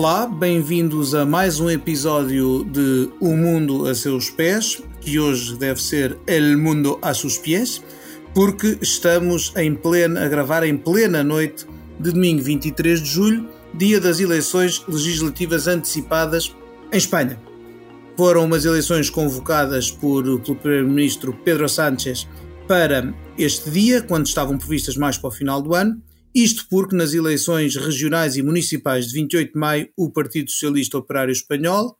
Olá, bem-vindos a mais um episódio de O Mundo a Seus Pés, que hoje deve ser El Mundo a Seus Pés, porque estamos em plena, a gravar em plena noite de domingo 23 de julho, dia das eleições legislativas antecipadas em Espanha. Foram umas eleições convocadas por, pelo Primeiro-Ministro Pedro Sánchez para este dia, quando estavam previstas mais para o final do ano, isto porque nas eleições regionais e municipais de 28 de maio o Partido Socialista Operário Espanhol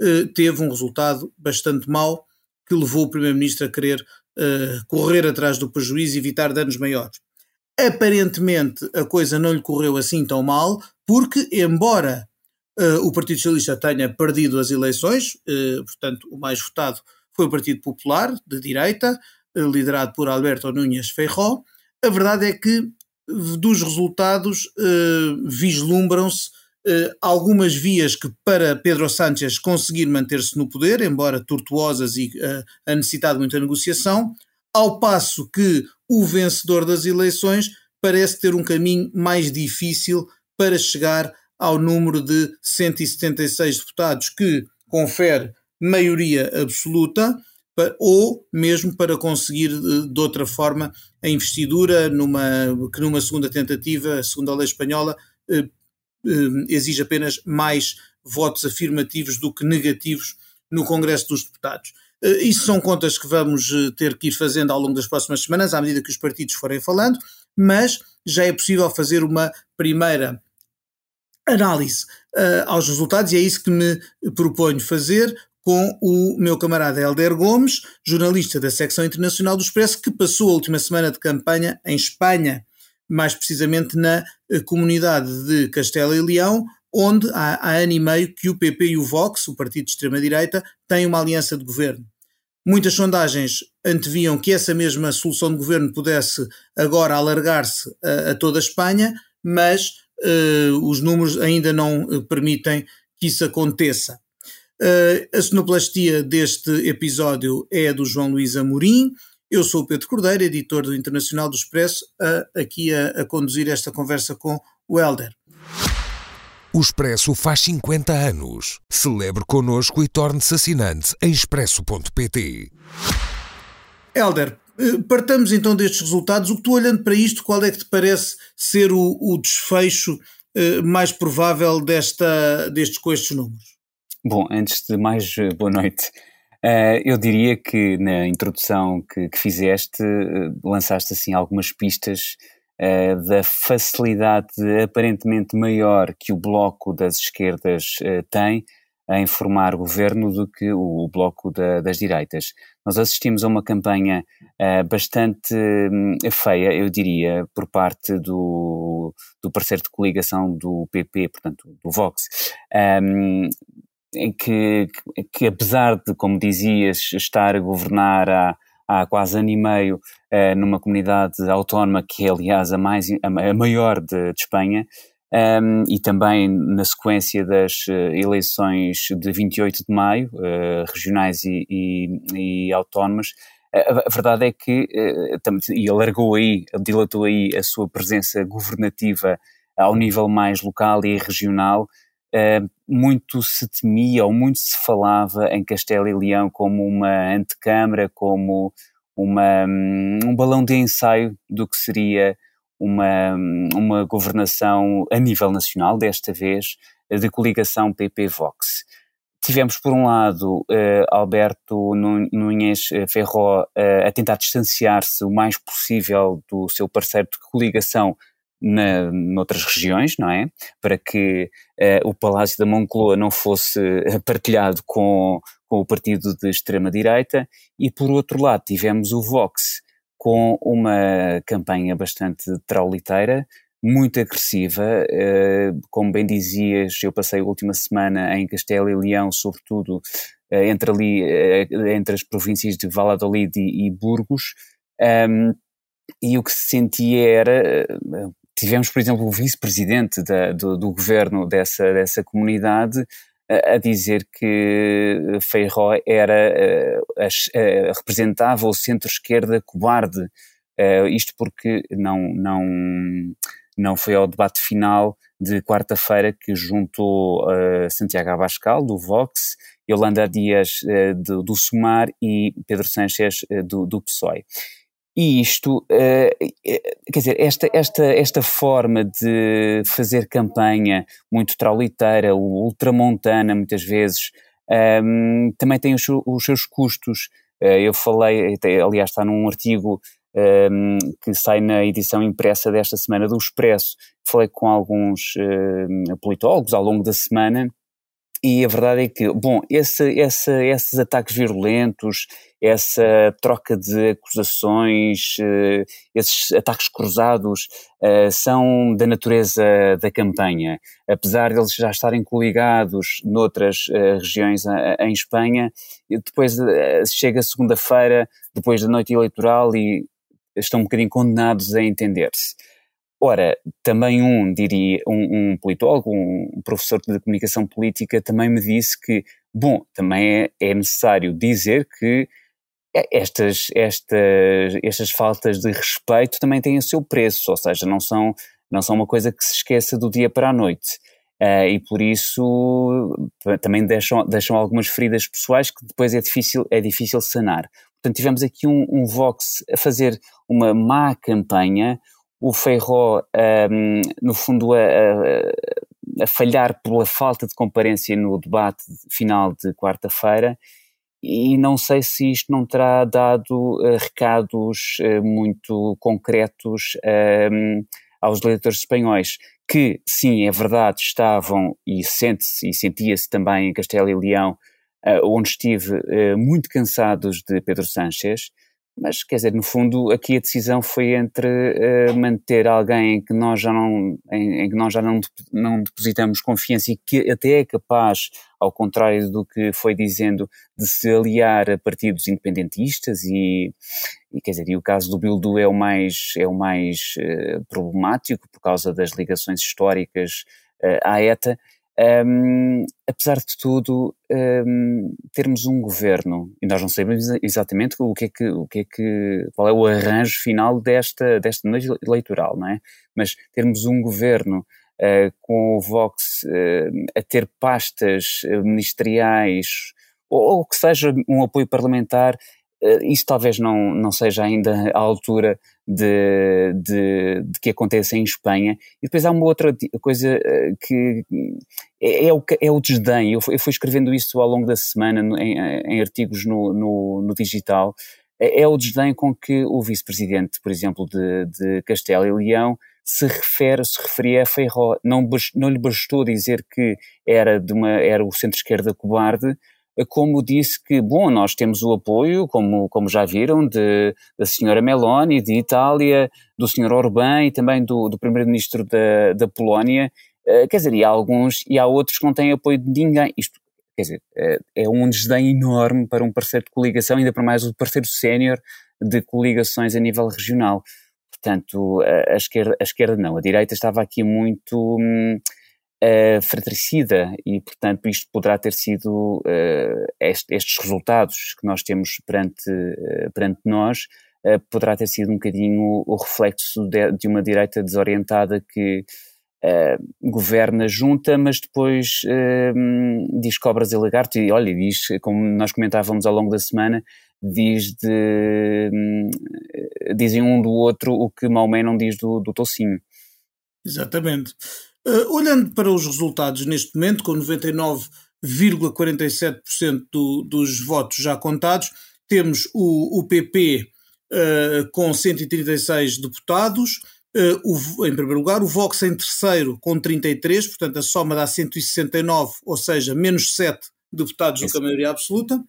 eh, teve um resultado bastante mau que levou o Primeiro-Ministro a querer eh, correr atrás do prejuízo e evitar danos maiores. Aparentemente a coisa não lhe correu assim tão mal, porque, embora eh, o Partido Socialista tenha perdido as eleições, eh, portanto, o mais votado foi o Partido Popular, de direita, eh, liderado por Alberto Núñez Feijó, a verdade é que dos resultados uh, vislumbram-se uh, algumas vias que para Pedro Sánchez conseguir manter-se no poder, embora tortuosas e uh, a necessitar de muita negociação, ao passo que o vencedor das eleições parece ter um caminho mais difícil para chegar ao número de 176 deputados que confere maioria absoluta ou mesmo para conseguir de outra forma a investidura numa, que numa segunda tentativa, segundo a lei espanhola, eh, eh, exige apenas mais votos afirmativos do que negativos no Congresso dos Deputados. Eh, isso são contas que vamos ter que ir fazendo ao longo das próximas semanas, à medida que os partidos forem falando, mas já é possível fazer uma primeira análise uh, aos resultados e é isso que me proponho fazer com o meu camarada Helder Gomes, jornalista da secção internacional do Expresso, que passou a última semana de campanha em Espanha, mais precisamente na eh, comunidade de Castela e Leão, onde há, há ano e meio que o PP e o Vox, o partido de extrema-direita, têm uma aliança de governo. Muitas sondagens anteviam que essa mesma solução de governo pudesse agora alargar-se a, a, toda a Espanha, mas uh, os números ainda não uh, permitem que isso aconteça. Uh, a sonoplastia deste episódio é do João Luís Amorim. Eu sou o Pedro Cordeiro, editor do Internacional do Expresso, uh, aqui a, a, conduzir esta conversa com o Helder. O Expresso faz 50 anos. Celebre connosco e torne-se assinante em expresso.pt. Helder, eh, partamos então destes resultados. O que tu olhando para isto, qual é que te parece ser o, o desfecho uh, mais provável desta, destes, com estes números? Bom, antes de mais, eh, boa noite. Uh, eu diria que na introdução que, que fizeste, uh, lançaste assim algumas pistas uh, da facilidade aparentemente maior que o bloco das esquerdas tem em formar governo do que o, o bloco da, das direitas. Nós assistimos a uma campanha bastante um, feia, eu diria, por parte do, do parceiro de coligação do PP, portanto, do Vox, um, que, que apesar de, como dizias, estar a governar há, há quase ano e meio uh, numa comunidade autónoma que é, aliás, a, mais, a maior de, de Espanha, um, ehm, e também na sequência das uh, eleições de 28 de maio, uh, regionais e, e, e autónomas, a, verdade é que, e alargou aí, dilatou aí a sua presença governativa ao nível mais local e regional, muito se temia ou muito se falava em Castelo e Leão como uma antecâmara, como uma, hum, um balão de ensaio do que seria uma, hum, uma governação a nível nacional, desta vez, de coligação PP-Vox. Tivemos, por um lado, uh, Alberto Núñez Ferró uh, a tentar distanciar-se o mais possível do seu parceiro de coligação na, noutras regiões, não é? Para que uh, o Palácio da Moncloa não fosse eh, partilhado com, com o partido de extrema-direita, e por outro lado tivemos o Vox com uma campanha bastante trauliteira, muito agressiva, uh, como bem dizias, eu passei a última semana em Castelo e Leão, sobretudo uh, entre ali, entre as províncias de Valladolid e, e Burgos, um, e o que se sentia era tivemos, por exemplo, o vice-presidente do, do, governo dessa, dessa comunidade a, dizer que Feijó era, a, a, representava o centro-esquerda cobarde, isto porque não, não, não foi ao debate final de quarta-feira que juntou Santiago Abascal, do Vox, Yolanda Dias, do, do Sumar e Pedro Sánchez, do, do PSOE. E isto, quer dizer, esta, esta, esta forma de fazer campanha muito trauliteira, ultramontana, muitas vezes, um, também tem os, os seus custos. eu falei, aliás, está num artigo um, que sai na edição impressa desta semana do Expresso. Falei com alguns uh, politólogos ao longo da semana e a verdade é que, bom, esse, esse, esses ataques violentos, essa troca de acusações, uh, esses ataques cruzados uh, são da natureza da campanha. Apesar de eles já estarem coligados noutras uh, regiões em Espanha, depois chega segunda-feira, depois da noite eleitoral e estão um bocadinho condenados a entender-se. Ora, também um, diria, um, um, politólogo, um professor de comunicação política também me disse que, bom, também é, é necessário dizer que estas, estas, estas faltas de respeito também têm o seu preço, ou seja, não são, não são uma coisa que se esqueça do dia para a noite. Uh, e por isso também deixam, deixam algumas feridas pessoais que depois é difícil, é difícil sanar. Portanto, tivemos aqui um, um Vox a fazer uma má campanha, o Feijó, um, no fundo, a, a, a, falhar pela falta de comparência no debate final de quarta-feira, e não sei se isto não terá dado uh, recados uh, muito concretos um, aos leitores espanhóis, que, sim, é verdade, estavam, e sente-se e sentia-se também em Castelo e Leão, uh, onde estive muito cansados de Pedro Sánchez, mas quer dizer, no fundo, aqui a decisão foi entre uh, manter alguém em que nós já não, em, em, que nós já não, não depositamos confiança e que até é capaz, ao contrário do que foi dizendo, de se aliar a partidos independentistas e, e quer dizer, e o caso do Bildu é o mais, é o mais uh, problemático por causa das ligações históricas uh, à ETA, um, apesar de tudo, um, termos um governo, e nós não sabemos exatamente o que é que, o que, é que qual é o arranjo final desta, desta noite eleitoral, não é? Mas termos um governo uh, com o Vox uh, a ter pastas ministeriais, ou, ou que seja um apoio parlamentar, isso talvez não, não seja ainda à altura de, de, de, que acontece em Espanha. E depois há uma outra coisa eh, que é, é, o, é o desdém. Eu, eu fui escrevendo isso ao longo da semana em, em artigos no, no, no, digital. É, é, o desdém com que o vice-presidente, por exemplo, de, de Castelo e Leão se refere, se referia a Feijó. Não, não lhe bastou dizer que era, de uma, era o centro-esquerda cobarde, como disse que, bom, nós temos o apoio, como, como já viram, de, da senhora Meloni, de Itália, do senhor Orbán e também do, do primeiro-ministro da, da Polónia, uh, quer dizer, e há alguns, e há outros que não têm apoio de ninguém. Isto, quer dizer, uh, é um desdém enorme para um parceiro de coligação, ainda para mais o parceiro sénior de coligações a nível regional. Portanto, a, a, esquerda, a esquerda não, a direita estava aqui muito... Hum, uh, fratricida e, portanto, isto poderá ter sido uh, este, estes resultados que nós temos perante, uh, perante nós, poderá ter sido um bocadinho o reflexo de, de uma direita desorientada que governa junta, mas depois diz cobras e lagarto e olha, diz, como nós comentávamos ao longo da semana, diz de, dizem um do outro o que Maomé não diz do, do Tocinho. Exatamente. Uh, olhando para os resultados neste momento, com 99,47% do, dos votos já contados, temos o, o PP uh, eh, com 136 deputados, uh, o, em primeiro lugar, o Vox em terceiro com 33, portanto a soma dá 169, ou seja, menos 7 deputados do que a maioria absoluta.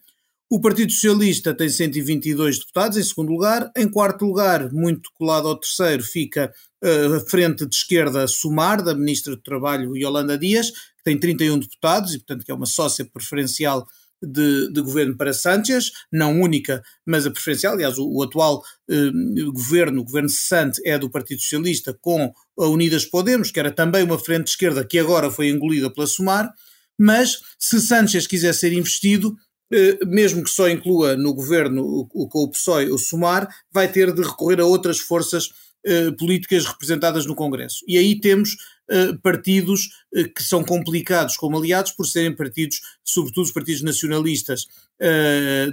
O Partido Socialista tem 122 deputados em segundo lugar. Em quarto lugar, muito colado ao terceiro, fica uh, a frente de esquerda Sumar, da Ministra do Trabalho Yolanda Dias, que tem 31 deputados e, portanto, que é uma sócia preferencial de, de, governo para Sánchez, não única, mas a preferencial. Aliás, o, o atual eh, governo, o governo cessante, é do Partido Socialista com a Unidas Podemos, que era também uma frente de esquerda que agora foi engolida pela Sumar. Mas se Sánchez quiser ser investido, mesmo que só inclua no governo com o PSOE o SUMAR, vai ter de recorrer a outras forças eh, políticas representadas no Congresso. E aí temos partidos que são complicados como aliados por serem partidos, sobretudo os partidos nacionalistas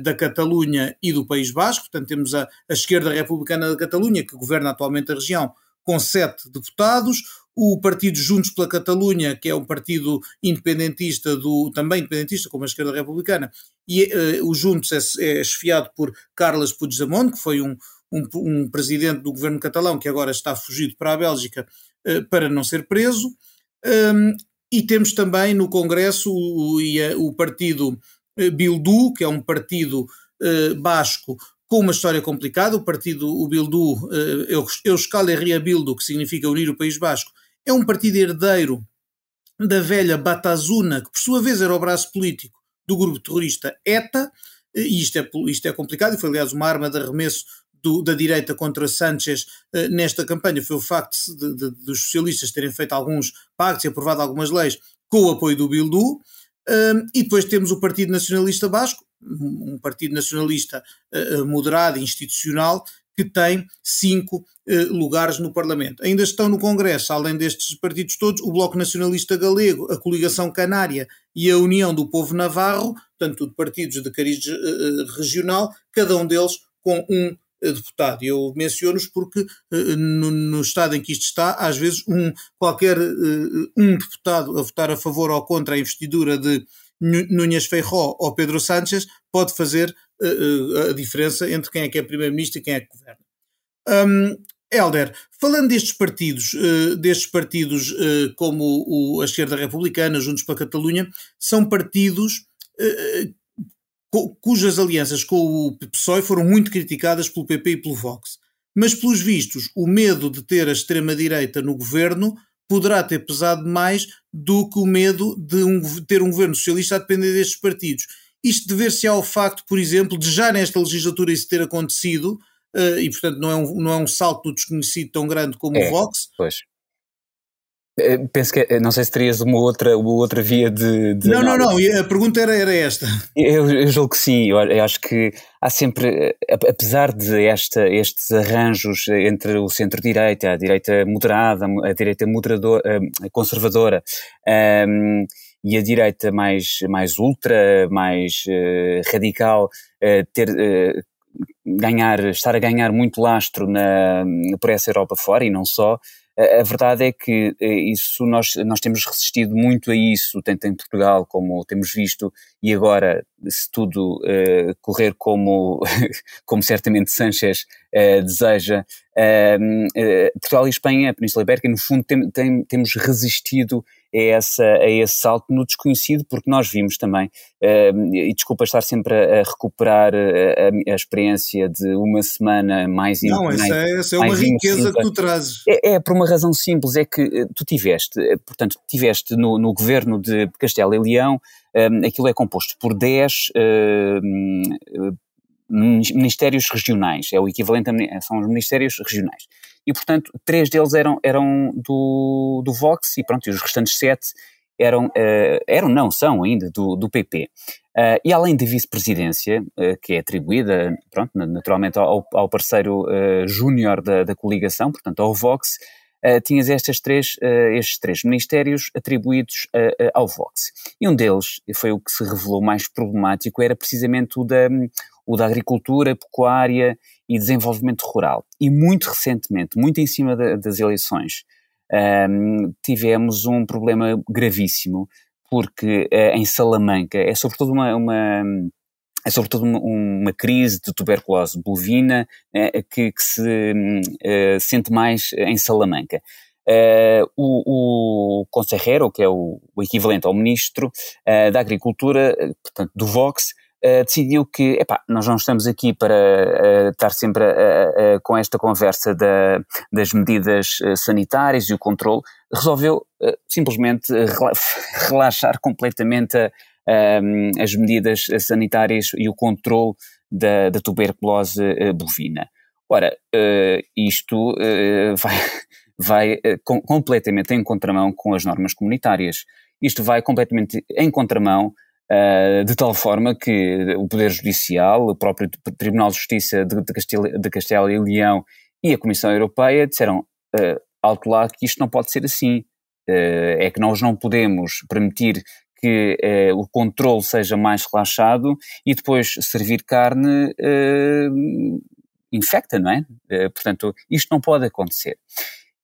da Catalunha e do País Basco. Portanto, temos a, a esquerda republicana da Catalunha, que governa atualmente a região, com sete deputados, o Partido Juntos pela Catalunha, que é um partido independentista, do, também independentista, como a esquerda republicana, e uh, o Juntos é, é por Carles Puigdemont, que foi um, um, um, presidente do governo catalão que agora está fugido para a Bélgica uh, para não ser preso. Um, e temos também no Congresso o, o, o partido uh, Bildu, que é um partido basco com uma história complicada. O partido, o Bildu, uh, Euskal Herria Bildu, que significa unir o País Basco, é um partido herdeiro da velha Batazuna, que por sua vez era o braço político do grupo terrorista ETA, eh, e isto é, isto é complicado, e foi aliás uma arma de arremesso do, da direita contra Sánchez uh, nesta campanha, foi o facto de, de, dos socialistas terem feito alguns pactos e aprovado algumas leis com o apoio do Bildu, uh, e depois temos o Partido Nacionalista Basco, um partido nacionalista uh, moderado, institucional, que tem cinco uh, lugares no Parlamento. Ainda estão no Congresso, além destes partidos todos, o Bloco Nacionalista Galego, a Coligação Canária e a União do Povo Navarro, portanto, tudo partidos de cariz regional, cada um deles com um deputado. Eu menciono-os porque no, no, estado em que isto está, às vezes um, qualquer um deputado a votar a favor ou contra a investidura de Núñez Feijó ou Pedro Sánchez pode fazer uh, a diferença entre quem é que é primeiro-ministro e quem é que governa. Um, Helder, falando destes partidos, uh, destes partidos como o, a esquerda republicana, Juntos para a Catalunha, são partidos cujas alianças com o PSOE foram muito criticadas pelo PP e pelo Vox. Mas, pelos vistos, o medo de ter a extrema-direita no governo poderá ter pesado mais do que o medo de um, ter um governo socialista a depender destes partidos. Isto dever-se ao facto, por exemplo, de já nesta legislatura isso ter acontecido, uh, e portanto não é, um, não é um salto do desconhecido tão grande como é, o Vox. Pois. Eh, penso que, eh, não sei se terias uma outra, uma outra via de. de não, não, não, a pergunta era, era esta. Eu, eu julgo que sim, eu, eu, acho que há sempre, apesar de esta, estes arranjos entre o centro-direita, a direita moderada, a direita moderadora, conservadora um, ehm, e a direita mais, mais ultra, mais uh, radical, uh, ter. Uh, ganhar, estar a ganhar muito lastro na, por essa Europa fora e não só, a, verdade é que eh, isso nós, nós temos resistido muito a isso, tanto em Portugal como temos visto, e agora, se tudo uh, correr como, como certamente Sanchez uh, deseja, uh, Portugal e Espanha, a Península Ibérica, no fundo, tem, tem, temos resistido a, essa, a esse salto no desconhecido, porque nós vimos também, uh, e desculpa estar sempre a, recuperar a, a, experiência de uma semana mais Não, mais, essa é, essa é uma riqueza que tu trazes. É, é, por uma razão simples, é que eh, tu tiveste, eh, portanto, tiveste no, no governo de Castelo e Leão, um, aquilo é composto por 10 uh, ministérios regionais, é o equivalente a, são os ministérios regionais e portanto três deles eram, eram do, do Vox e pronto, e os restantes sete eram, uh, eram não, são ainda do, do PP. Uh, eh, e além da vice-presidência, uh, que é atribuída, pronto, naturalmente ao, ao parceiro júnior da, da coligação, portanto ao Vox, tinhas estas três, estes três ministérios atribuídos ao Vox. E um deles, foi o que se revelou mais problemático, era precisamente o da, o da agricultura, pecuária e desenvolvimento rural. E muito recentemente, muito em cima de, das eleições, um, tivemos um problema gravíssimo, porque uh, em Salamanca é sobretudo uma, uma é sobretudo uma, crise de tuberculose bovina uh, que, que, se uh, sente mais em Salamanca. Uh, o, o Conselheiro, que é o, o, equivalente ao Ministro da Agricultura, portanto, do Vox, uh, decidiu que, epá, nós não estamos aqui para uh, estar sempre uh, com esta conversa da, das medidas sanitárias e o controle, resolveu simplesmente relaxar completamente a, as medidas sanitárias e o controle da, da tuberculose bovina. Ora, isto vai, vai com, completamente em contramão com as normas comunitárias. Isto vai completamente em contramão Uh, de tal forma que o Poder Judicial, o próprio Tribunal de Justiça de, de, de Castelo e Leão e a Comissão Europeia disseram uh, alto lá que isto não pode ser assim. é que nós não podemos permitir que eh, o controle seja mais relaxado e depois servir carne eh, infecta, não é? Eh, portanto, isto não pode acontecer.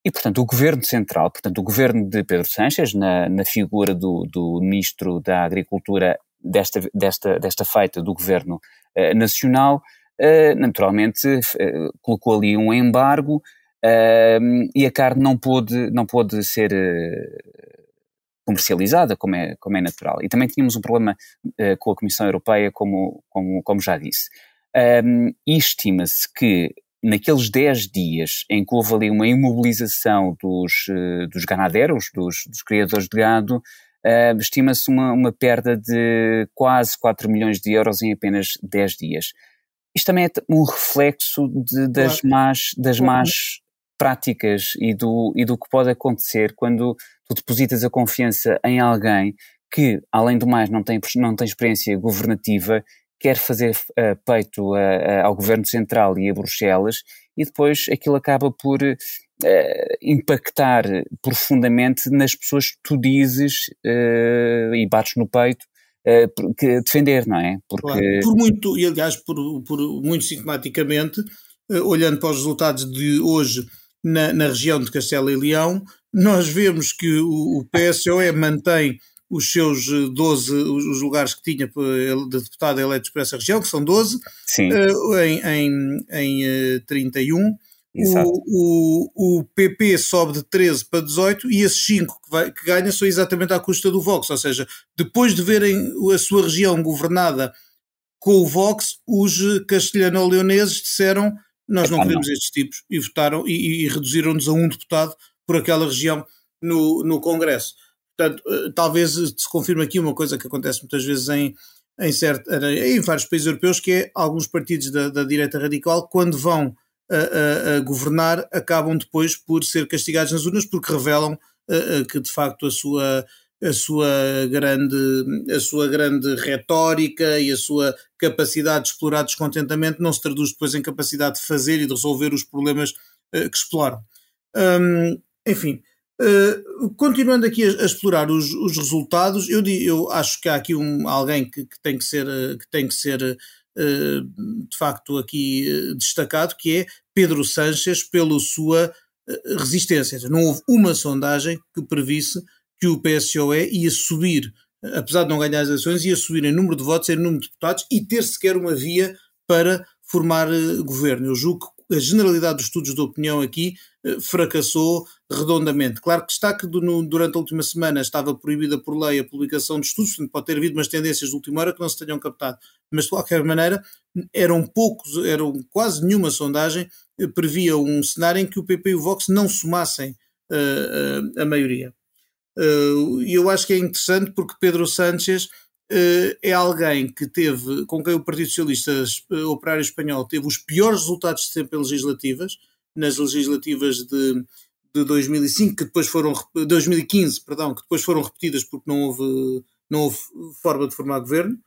E, portanto, o governo central, portanto, o governo de Pedro Sánchez, na, na figura do, do ministro da Agricultura desta, desta, desta feita do governo eh, nacional, eh, naturalmente colocou ali um embargo e a carne não pôde, não pôde ser comercializada, como é, como é natural. E também tínhamos um problema uh, com a Comissão Europeia, como, como, como já disse. Um, e estima-se que naqueles 10 dias em que houve ali uma imobilização dos, uh, dos ganadeiros, dos, dos, criadores de gado, uh, estima-se uma, uma perda de quase 4 milhões de euros em apenas 10 dias. Isto também é um reflexo de, das, claro. más, das más práticas e do, e do que pode acontecer quando tu depositas a confiança em alguém que, além do mais, não tem, não tem experiência governativa, quer fazer uh, peito a, a, ao governo central e a Bruxelas, e depois aquilo acaba por uh, impactar profundamente nas pessoas que tu dizes uh, e bates no peito que defender, não é? Porque... Claro. Por muito, e aliás, por, por muito sintomaticamente, olhando para os resultados de hoje na, na região de Castelo e Leão, nós vemos que o, o PSOE mantém os seus 12, eh, os lugares que tinha de deputado eleito para essa região, que são 12, uh, em, em, em uh, 31. O, o, o, PP sobe de 13 para 18 e esses 5 que, vai, que ganha são exatamente à custa do Vox, ou seja, depois de verem a sua região governada com o Vox, os castelhano-leoneses disseram nós não queremos estes tipos e votaram e, e reduziram-nos a um deputado por aquela região no, no Congresso. Portanto, eh, talvez se confirme aqui uma coisa que acontece muitas vezes em, em, certo, em vários países europeus, que é alguns partidos da, da direita radical, quando vão a, a, a, governar, acabam depois por ser castigados nas urnas porque revelam a, que de facto a sua a sua grande a sua grande retórica e a sua capacidade de explorar descontentamento não se traduz depois em capacidade de fazer e de resolver os problemas que exploram. Um, enfim, uh, continuando aqui a, a explorar os, os, resultados, eu, eu acho que há aqui um, alguém que, que tem que ser uh, que tem que ser de facto aqui destacado, que é Pedro Sanches pela sua resistência. Não houve uma sondagem que previsse que o PSOE ia subir, apesar de não ganhar as eleições, ia subir em número de votos, em número de deputados e ter sequer uma via para formar uh, governo. Eu julgo que a generalidade dos estudos de opinião aqui uh, fracassou redondamente. Claro que está que durante a última semana estava proibida por lei a publicação de estudos, portanto pode ter havido umas tendências de última hora que não se tenham captado, mas de qualquer maneira eram poucos, eram quase nenhuma sondagem uh, previa um cenário em que o PP e o Vox não somassem a maioria. Uh, e eu acho que é interessante porque Pedro Sánchez uh, é alguém que teve, com quem o Partido Socialista uh, Operário Espanhol teve os piores resultados de sempre em legislativas, nas legislativas de, de 2005, que depois foram, 2015, perdão, que depois foram repetidas porque não houve, não houve forma de formar governo.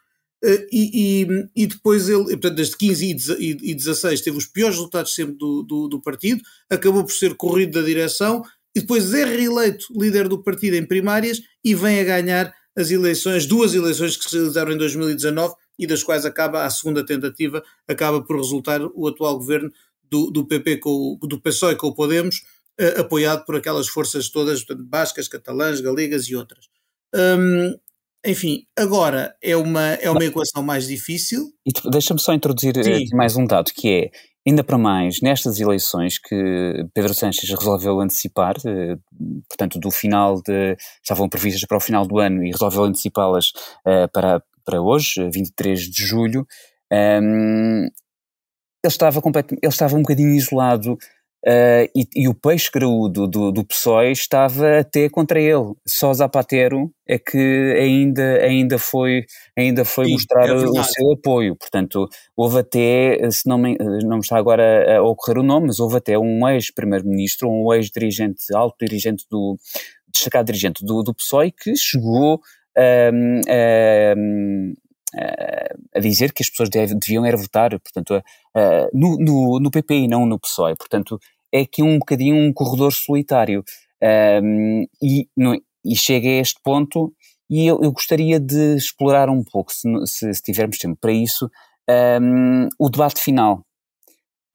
E, e, e, depois ele, portanto, desde 15 e 16 teve os piores resultados sempre do, do, do partido, acabou por ser corrido da direção e depois é reeleito líder do partido em primárias e vem a ganhar as eleições, duas eleições que se realizaram em 2019 e das quais acaba a segunda tentativa, acaba por resultar o atual governo do, do PP com do PSOE com o Podemos, eh, apoiado por aquelas forças todas, portanto, bascas, catalãs, galegas e outras. Hum, enfim, agora é uma, é uma equação mais difícil. Deixa-me só introduzir Sim. mais um dado, que é Ainda para mais, nestas eleições que Pedro Sánchez resolveu antecipar, eh, portanto, do final de. estavam previstas para o final do ano e resolveu antecipá-las eh, para, para hoje, 23 de julho, ehm, ele, estava ele estava um bocadinho isolado Uh, e, e, o peixe graúdo do, do PSOE estava até contra ele. Só Zapatero é que ainda, ainda foi, ainda foi Sim, mostrar é o seu apoio. Portanto, houve até, se não me, não me está agora a ocorrer o nome, mas houve até um ex-primeiro-ministro, um ex-dirigente, alto dirigente do, destacado dirigente do, do PSOE, que chegou um, um, a dizer que as pessoas deviam era votar, portanto, no, no, no PP e não no PSOE. Portanto, é aqui um bocadinho um corredor solitário. Um, e, no, e chega a este ponto e eu, eu gostaria de explorar um pouco, se, se, se tivermos tempo para isso, um, o debate final.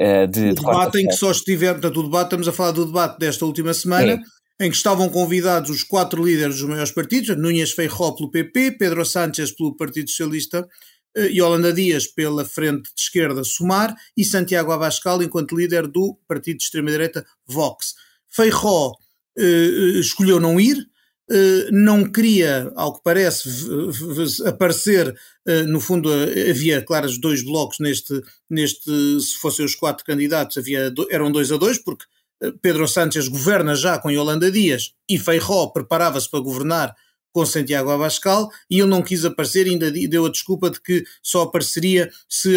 Uh, de, o debate em que só estiver, portanto, o debate, estamos a falar do debate desta última semana. Em que estavam convidados os quatro líderes dos maiores partidos, Núñez Feijó pelo PP, Pedro Sánchez pelo Partido Socialista, Yolanda Dias pela Frente de Esquerda Sumar e Santiago Abascal enquanto líder do partido de extrema-direita Vox. Feijó uh, escolheu não ir, eh, não queria, ao que parece, aparecer, eh, no fundo havia, claro, dois blocos neste, neste, se fossem os quatro candidatos, havia, eram dois a dois, porque eh, Pedro Sánchez governa já com Yolanda Dias e Feijó preparava-se para governar com Santiago Abascal e ele não quis aparecer, ainda deu a desculpa de que só apareceria se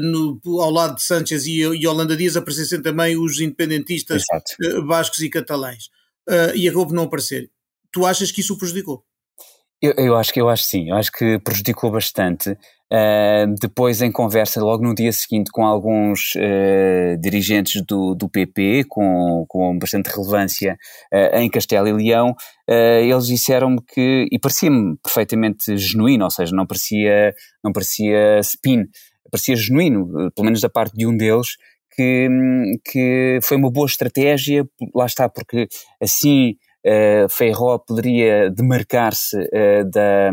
no, ao lado de Sánchez e Yolanda Dias aparecessem também os independentistas Exato. bascos e catalães. Uh, e acabou por não aparecer tu achas que isso o prejudicou? Eu, eu, acho que eu acho sim, eu acho que prejudicou bastante. Uh, depois, em conversa, logo no dia seguinte, com alguns uh, dirigentes do, do PP, com, com bastante relevância uh, em Castelo e Leão, eles disseram-me que, e parecia-me perfeitamente genuíno, ou seja, não parecia, não parecia spin, parecia genuíno, pelo menos da parte de um deles, que, que foi uma boa estratégia, lá está, porque assim uh, Feijó poderia demarcar-se uh, da,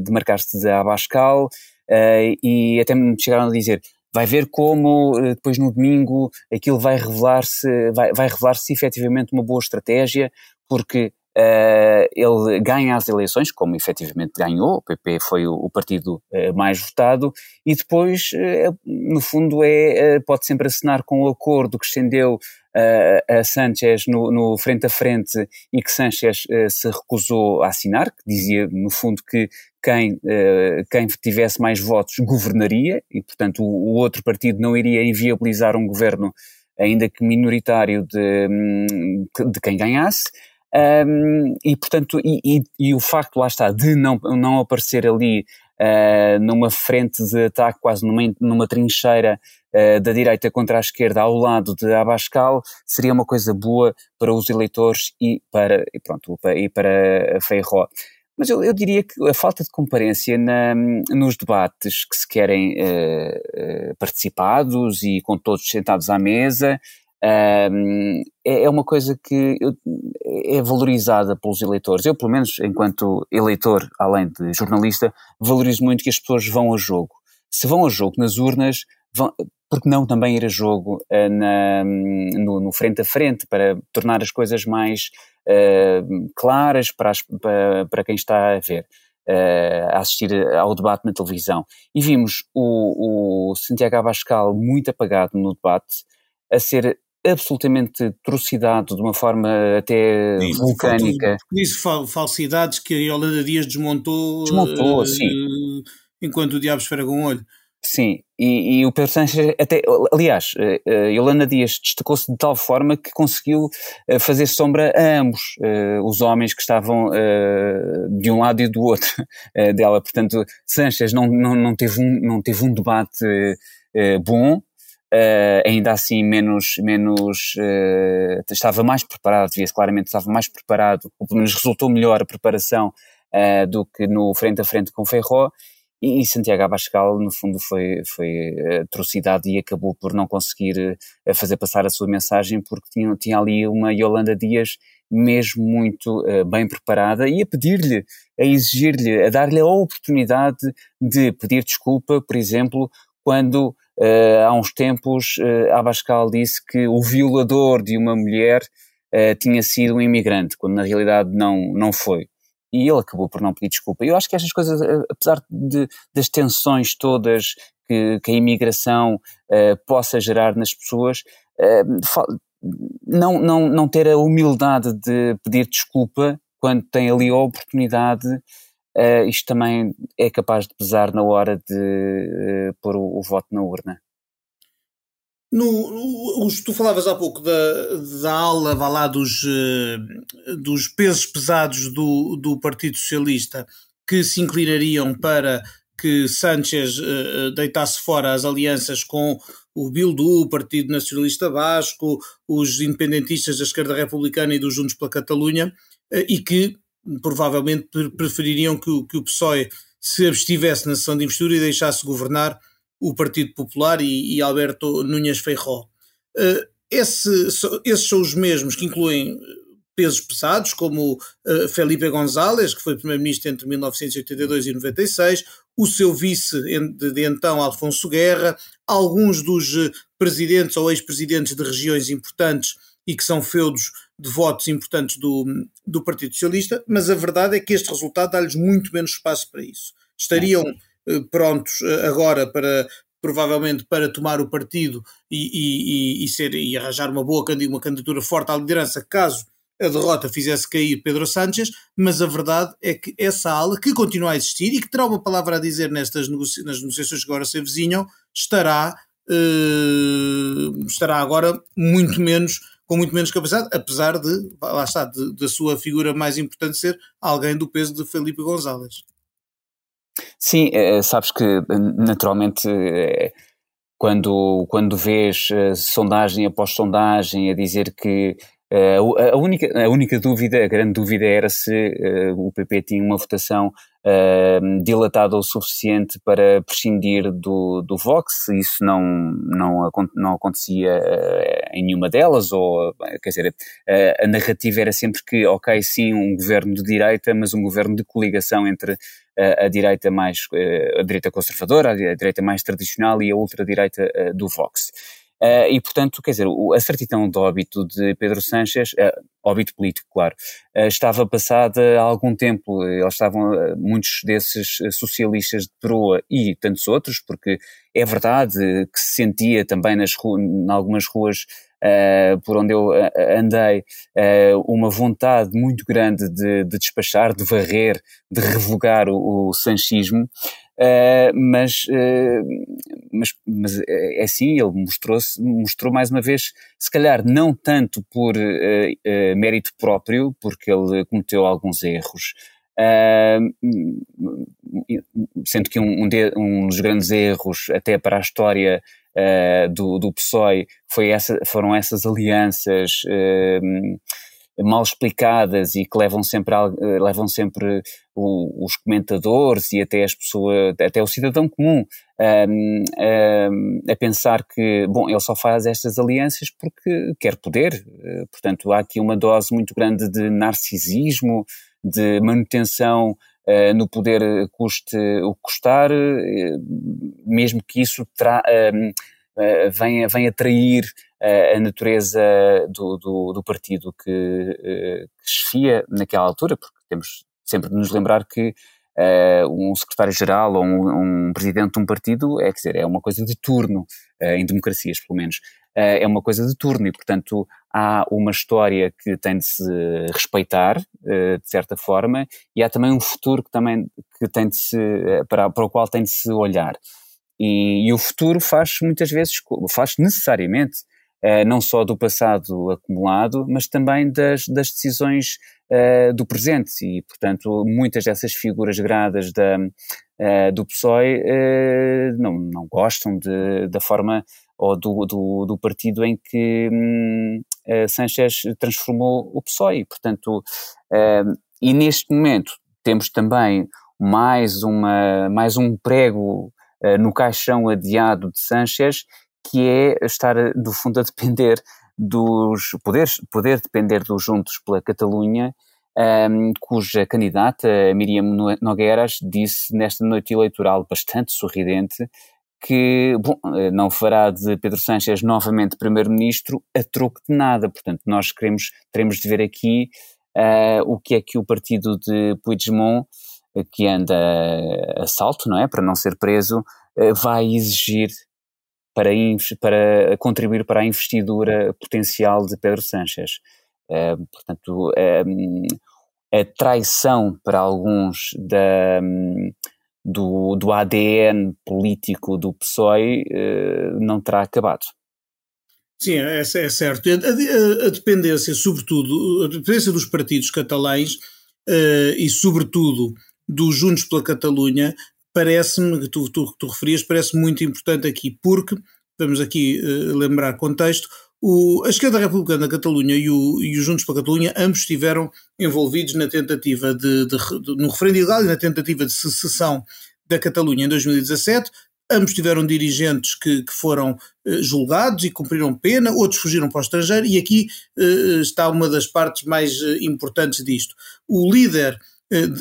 demarcar-se da Abascal uh, e até me chegaram a dizer vai ver como depois no domingo aquilo vai revelar-se vai, vai revelar-se efetivamente uma boa estratégia porque Uh, ele ganha as eleições, como efetivamente ganhou, o PP foi o, o partido uh, mais votado, e depois, uh, no fundo, é, pode sempre assinar com o acordo que estendeu a Sanchez no, no, frente a frente e que Sanchez se recusou a assinar, que dizia, no fundo, que quem, quem tivesse mais votos governaria, e portanto o, o outro partido não iria inviabilizar um governo ainda que minoritário de, hum, de quem ganhasse. Um, e portanto, e, e, e, o facto, lá está, de não, não aparecer ali uh, numa frente de ataque, quase numa, numa trincheira uh, da direita contra a esquerda ao lado de Abascal, seria uma coisa boa para os eleitores e para, e pronto, e para Feijó. Mas eu, eu, diria que a falta de comparência na, nos debates que se querem uh, participados e com todos sentados à mesa, é, é, uma coisa que é valorizada pelos eleitores. Eu, pelo menos, enquanto eleitor, além de jornalista, valorizo muito que as pessoas vão a jogo. Se vão a jogo nas urnas, vão, porque não também ir a jogo uh, na, no, no, frente a frente para tornar as coisas mais uh, claras para, as, para, para, quem está a ver. Uh, a assistir ao debate na televisão. E vimos o, o Santiago Abascal muito apagado no debate, a ser absolutamente trucidado de uma forma até sim, vulcânica. Disse falsidades que a Yolanda Dias desmontou, desmontou uh, sim. enquanto o diabo esfrega um olho. Sim, e, e, o Pedro Sánchez até, aliás, uh, Yolanda Dias destacou-se de tal forma que conseguiu fazer sombra a ambos os homens que estavam de um lado e do outro dela. Portanto, Sánchez não, não, não, teve, um, não teve um debate bom, Uh, ainda assim menos, menos uh, estava mais preparado, via-se claramente estava mais preparado, ou pelo menos resultou melhor a preparação uh, do que no frente a frente com Ferro. E, e Santiago Abascal no fundo foi, foi atrocidade e acabou por não conseguir fazer passar a sua mensagem porque tinha, tinha ali uma Yolanda Dias mesmo muito bem preparada e a pedir-lhe, a exigir-lhe, a dar-lhe a oportunidade de pedir desculpa, por exemplo, quando Uh, há uns tempos, uh, Abascal disse que o violador de uma mulher uh, tinha sido um imigrante, quando na realidade não, não foi. E ele acabou por não pedir desculpa. Eu acho que estas coisas, apesar de, das tensões todas que, que a imigração possa gerar nas pessoas, não, não, não ter a humildade de pedir desculpa quando tem ali a oportunidade uh, isto também é capaz de pesar na hora de uh, pôr o, o, voto na urna. No, tu falavas há pouco da, da aula vá lá, dos, uh, dos pesos pesados do, do Partido Socialista que se inclinariam para que Sánchez uh, deitasse fora as alianças com o Bildu, o Partido Nacionalista Basco, os independentistas da esquerda republicana e dos Juntos pela Catalunha, uh, e que provavelmente prefeririam que o, que o PSOE se abstivesse na sessão de investidura e deixasse governar o Partido Popular e, e Alberto Núñez Feijó. Uh, esse, esses são os mesmos que incluem pesos pesados, como uh, Felipe González, que foi primeiro-ministro entre 1982 e 96, o seu vice de, de então, Alfonso Guerra, alguns dos presidentes ou ex-presidentes de regiões importantes e que são feudos de votos importantes do, do Partido Socialista, mas a verdade é que este resultado dá-lhes muito menos espaço para isso. Estariam uh, prontos agora para, provavelmente para tomar o partido e, e, e, ser, e arranjar uma boa uma candidatura forte à liderança, caso a derrota fizesse cair Pedro Sánchez, mas a verdade é que essa ala, que continua a existir e que terá uma palavra a dizer nestas negocia nas negociações que agora se avizinham, estará, uh, estará agora muito menos, com muito menos capacidade, apesar de, lá está, da sua figura mais importante ser alguém do peso de Felipe González. Sim, é, sabes que naturalmente é, quando, quando vês sondagem após sondagem a dizer que Uh, a, única, a única dúvida, a grande dúvida era se uh, o PP tinha uma votação uh, dilatada o suficiente para prescindir do, do Vox, isso não, não, não acontecia em nenhuma delas, ou quer dizer, a narrativa era sempre que, ok, sim, um governo de direita, mas um governo de coligação entre a, direita mais, a direita conservadora, a direita mais tradicional e a ultradireita do Vox. Uh, e, portanto, quer dizer, a certidão de óbito de Pedro Sánchez, uh, óbito político, claro, uh, estava passada há algum tempo. Eles estavam, muitos desses socialistas de proa e tantos outros, porque é verdade que se sentia também nas em algumas ruas por onde eu andei, uma vontade muito grande de, de, despachar, de varrer, de revogar o, o sanchismo. Uh, mas, uh, mas, mas é assim, ele mostrou-se, mostrou mais uma vez, se calhar não tanto por uh, mérito próprio, porque ele cometeu alguns erros, sendo que um, um, de, um, dos grandes erros até para a história do, do PSOE foi essa, foram essas alianças mal explicadas e que levam sempre, levam sempre o, os comentadores e até as pessoas, até o cidadão comum um, um, a pensar que, bom, ele só faz estas alianças porque quer poder. Eh, portanto, há aqui uma dose muito grande de narcisismo, de manutenção uh, no poder custe o que custar, mesmo que isso tra uh, venha, venha atrair a natureza do, do, do partido que, que chefia naquela altura, porque temos sempre de nos lembrar que uh, um secretário-geral ou um, um, presidente de um partido é, quer dizer, é uma coisa de turno, uh, em democracias pelo menos, uh, é uma coisa de turno e, portanto, há uma história que tem de se respeitar, de certa forma, e há também um futuro que também que tem de se, para, para o qual tem de se olhar. E, e o futuro faz muitas vezes, faz necessariamente não só do passado acumulado, mas também das, das decisões uh, do presente. E, portanto, muitas dessas figuras gradas da, uh, do PSOE não, não gostam de, da forma ou do, do, do partido em que um, Sanchez transformou o PSOE. Portanto, e neste momento temos também mais, uma, mais um prego no caixão adiado de Sanchez, que é estar, do fundo, a depender dos poderes, poder depender dos Juntos pela Catalunha, um, cuja candidata, Miriam Nogueiras, disse nesta noite eleitoral bastante sorridente que bom, não fará de Pedro Sánchez novamente primeiro-ministro a troco de nada. Portanto, nós queremos, teremos de ver aqui uh, o que é que o partido de Puigdemont, que anda a salto, não é, para não ser preso, uh, vai exigir para, para contribuir para a investidura potencial de Pedro Sánchez. Uh, portanto, um, a traição para alguns da, um, do, do ADN político do PSOE uh, não terá acabado. Sim, é, é certo. A, a, a, dependência, sobretudo, a dependência dos partidos catalães uh, e, sobretudo, dos Juntos pela Catalunha, parece-me, que tu, tu, tu referias, parece muito importante aqui, porque, vamos aqui uh, lembrar contexto, o, a esquerda republicana da Catalunha e e o Juntos para a Catalunha ambos estiveram envolvidos na tentativa de, de, de, no referendo ilegal e na tentativa de secessão da Catalunha em 2017. Ambos tiveram dirigentes que, que foram eh, julgados e cumpriram pena, outros fugiram para o estrangeiro, e aqui eh, está uma das partes mais importantes disto. O líder,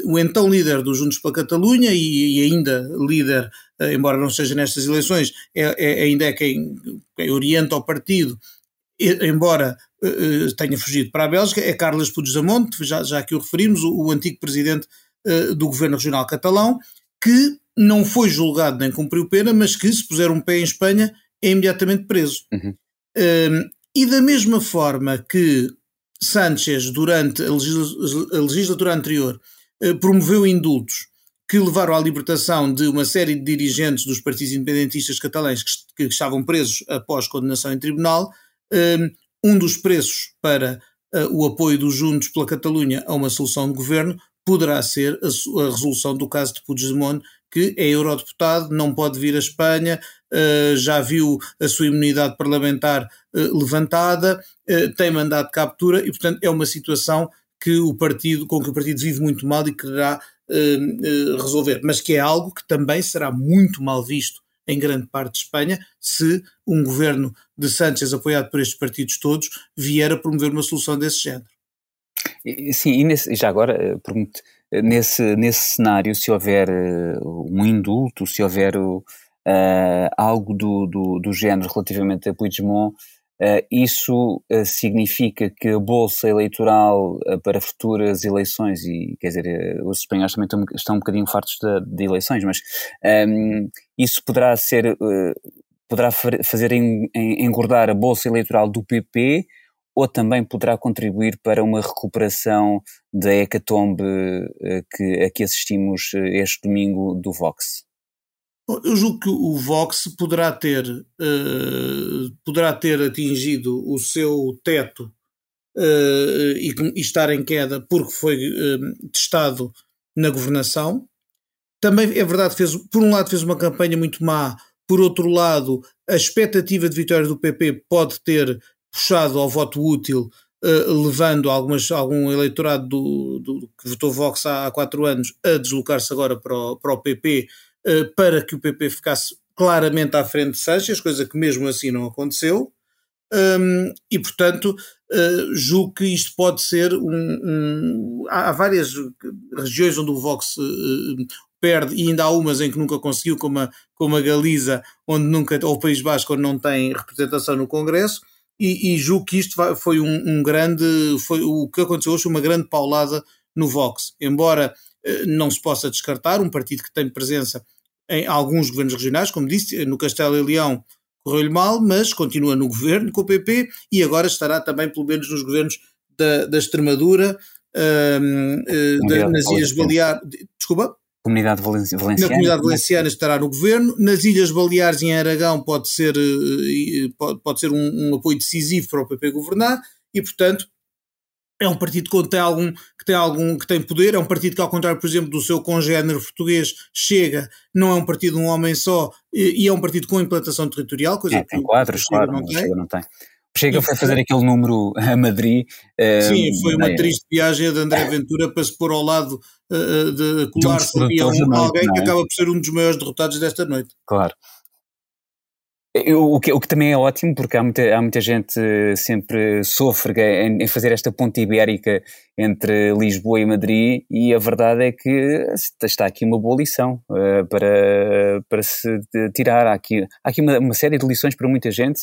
o então líder dos Juntos para a Catalunha e, e ainda líder, eh, embora não seja nestas eleições, é, é, ainda é quem, quem orienta o partido embora uh, tenha fugido para a Bélgica, é Carles Puigdemont, já, já que o referimos, o, o antigo presidente do governo regional catalão, que não foi julgado nem cumpriu pena, mas que se puser um pé em Espanha é imediatamente preso. Uhum. Uh, e da mesma forma que Sánchez, durante a legislatura anterior, promoveu indultos que levaram à libertação de uma série de dirigentes dos partidos independentistas catalães que, estavam presos após condenação em tribunal, um dos preços para ah, o apoio dos Juntos pela Catalunha a uma solução de governo poderá ser a, resolução do caso de Puigdemont, que é eurodeputado, não pode vir à Espanha, ah, já viu a sua imunidade parlamentar levantada, tem mandado de captura e, portanto, é uma situação que o partido, com que o partido vive muito mal e quererá resolver, mas que é algo que também será muito mal visto em grande parte de Espanha, se um governo de Sánchez, apoiado por estes partidos todos, vier a promover uma solução desse género. Sim, e nesse, já agora eh, pergunto, eh, nesse, nesse cenário, se houver uh, um indulto, se houver uh, algo do, do, do género relativamente a Puigdemont, Uh, isso uh, significa que a bolsa eleitoral uh, para futuras eleições, e quer dizer, os espanhóis também estão, estão um bocadinho fartos de, de eleições, mas um, ehm, isso poderá ser, poderá fazer en, en, engordar a bolsa eleitoral do PP ou também poderá contribuir para uma recuperação da hecatombe que, a que assistimos este domingo do Vox? Eu julgo que o Vox poderá ter, uh, poderá ter atingido o seu teto uh, e, e, estar em queda porque foi uh, testado na governação. Também é verdade, fez, por um lado fez uma campanha muito má, por outro lado a expectativa de vitória do PP pode ter puxado ao voto útil, levando algumas, algum eleitorado do, do, que votou Vox há, há quatro anos a deslocar-se agora para o, para o PP, para que o PP ficasse claramente à frente de Sánchez, coisa que mesmo assim não aconteceu. Um, e, portanto, uh, julgo que isto pode ser um. um há, várias regiões onde o Vox uh, perde, e ainda há umas em que nunca conseguiu, como a, como a Galiza, onde nunca, ou o País Basco, onde não tem representação no Congresso, e, e julgo que isto foi um, um, grande. Foi, o que aconteceu hoje, uma grande paulada no Vox. Embora não se possa descartar, um partido que tem presença em alguns governos regionais, como disse, no Castelo e Leão correu-lhe mal, mas continua no governo com o PP e agora estará também, pelo menos, nos governos da, da Extremadura, uh, uh, nas Ilhas Baleares. Desculpa? Comunidade Valenciana. Na Comunidade Valenciana estará no governo. Nas Ilhas Baleares e em Aragão pode ser, uh, pode, pode ser um, um apoio decisivo para o PP governar e, portanto, é um partido que tem algum que tem algum que tem poder, é um partido que ao contrário, por exemplo, do seu congénero português, chega, não é um partido de um homem só e, e é um partido com implantação territorial, coisa é, que tem quadros, claro, não tem. não tem. Chega foi fazer aquele número a Madrid. Sim, foi uma é, triste viagem de André Ventura para se pôr ao lado uh, de colar-se um a alguém que é? acaba por ser um dos maiores derrotados desta noite. Claro. O que, o que, também é ótimo, porque há muita, há muita gente sempre sofre em, em, fazer esta ponte ibérica entre Lisboa e Madrid, e a verdade é que está aqui uma boa lição uh, para, para se tirar. Há aqui, há aqui uma, uma, série de lições para muita gente.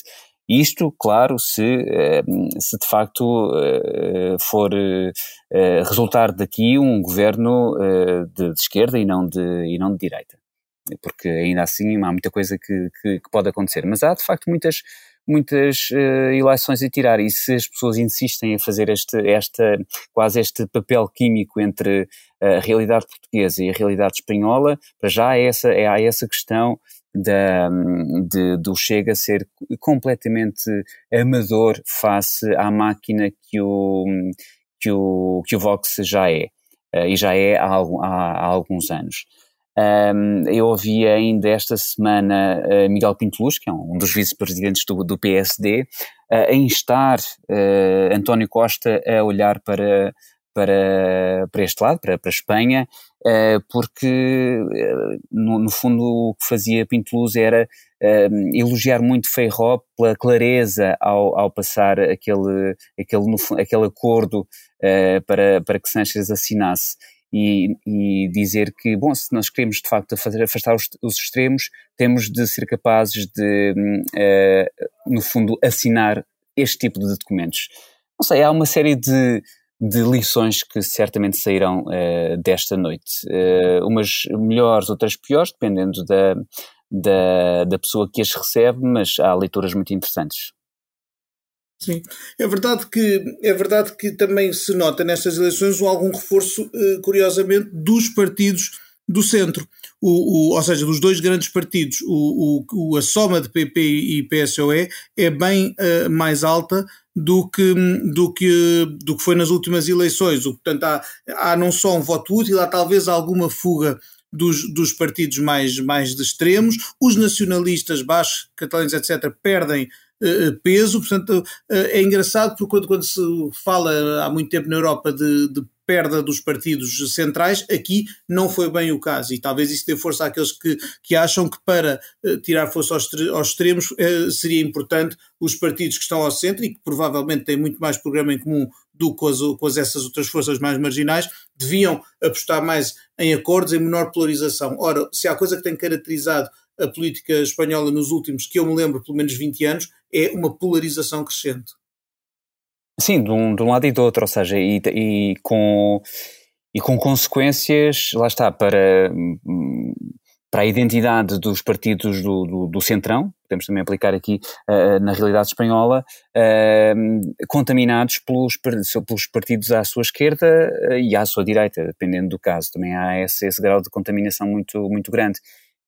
Isto, claro, se, uh, se de facto uh, for resultar daqui um governo de, de, esquerda e não de, e não de direita porque ainda assim há muita coisa que, que, que pode acontecer. Mas há de facto muitas, muitas uh, eleições a tirar e se as pessoas insistem a fazer este, esta, quase este papel químico entre a realidade portuguesa e a realidade espanhola, para já há essa, há essa questão da, de, do Chega ser completamente amador face à máquina que o, que o, que o Vox já é, uh, e já é há, há, há alguns anos. Um, eu ouvi ainda esta semana uh, Miguel Pinteluz, que é um dos vice-presidentes do, do, PSD, uh, a instar uh, António Costa a olhar para, para, para este lado, para, para a Espanha, porque no, no, fundo o que fazia Pinteluz era elogiar muito Feijó pela clareza ao, ao passar aquele, aquele, aquele acordo para, para que Sánchez assinasse e, e, dizer que, bom, se nós queremos de facto afastar os, os extremos, temos de ser capazes de, uh, no fundo, assinar este tipo de documentos. Não sei, há uma série de, de lições que certamente sairão uh, desta noite. Uh, umas melhores, outras piores, dependendo da, da, da pessoa que as recebe, mas há leituras muito interessantes. Sim, é verdade que é verdade que também se nota nestas eleições algum reforço, eh, curiosamente, dos partidos do centro, o, o, ou seja, dos dois grandes partidos, o, o, a soma de PP e PSOE é bem uh, mais alta do que, do, que, do que foi nas últimas eleições. O, portanto, há, há não só um voto útil, há talvez alguma fuga dos, dos partidos mais, mais de extremos. Os nacionalistas baixos, catalães, etc., perdem peso. Portanto, eh, é engraçado porque quando, quando se fala há muito tempo na Europa de, de perda dos partidos centrais, aqui não foi bem o caso, e talvez isso dê força àqueles que, que acham que para tirar força aos, aos extremos seria importante os partidos que estão ao centro e que provavelmente têm muito mais programa em comum do que com, as, com as essas outras forças mais marginais, deviam apostar mais em acordos, em menor polarização. Ora, se há coisa que tem caracterizado a política espanhola nos últimos, que eu me lembro, pelo menos 20 anos, é uma polarização crescente. Sim, de um, de um lado e do outro, ou seja, e, e, com, e com consequências, lá está, para, para a identidade dos partidos do, do, do Centrão, podemos também aplicar aqui uh, na realidade espanhola, uh, contaminados pelos, pelos partidos à sua esquerda uh, e à sua direita, dependendo do caso. Também há esse, esse grau de contaminação muito, muito grande.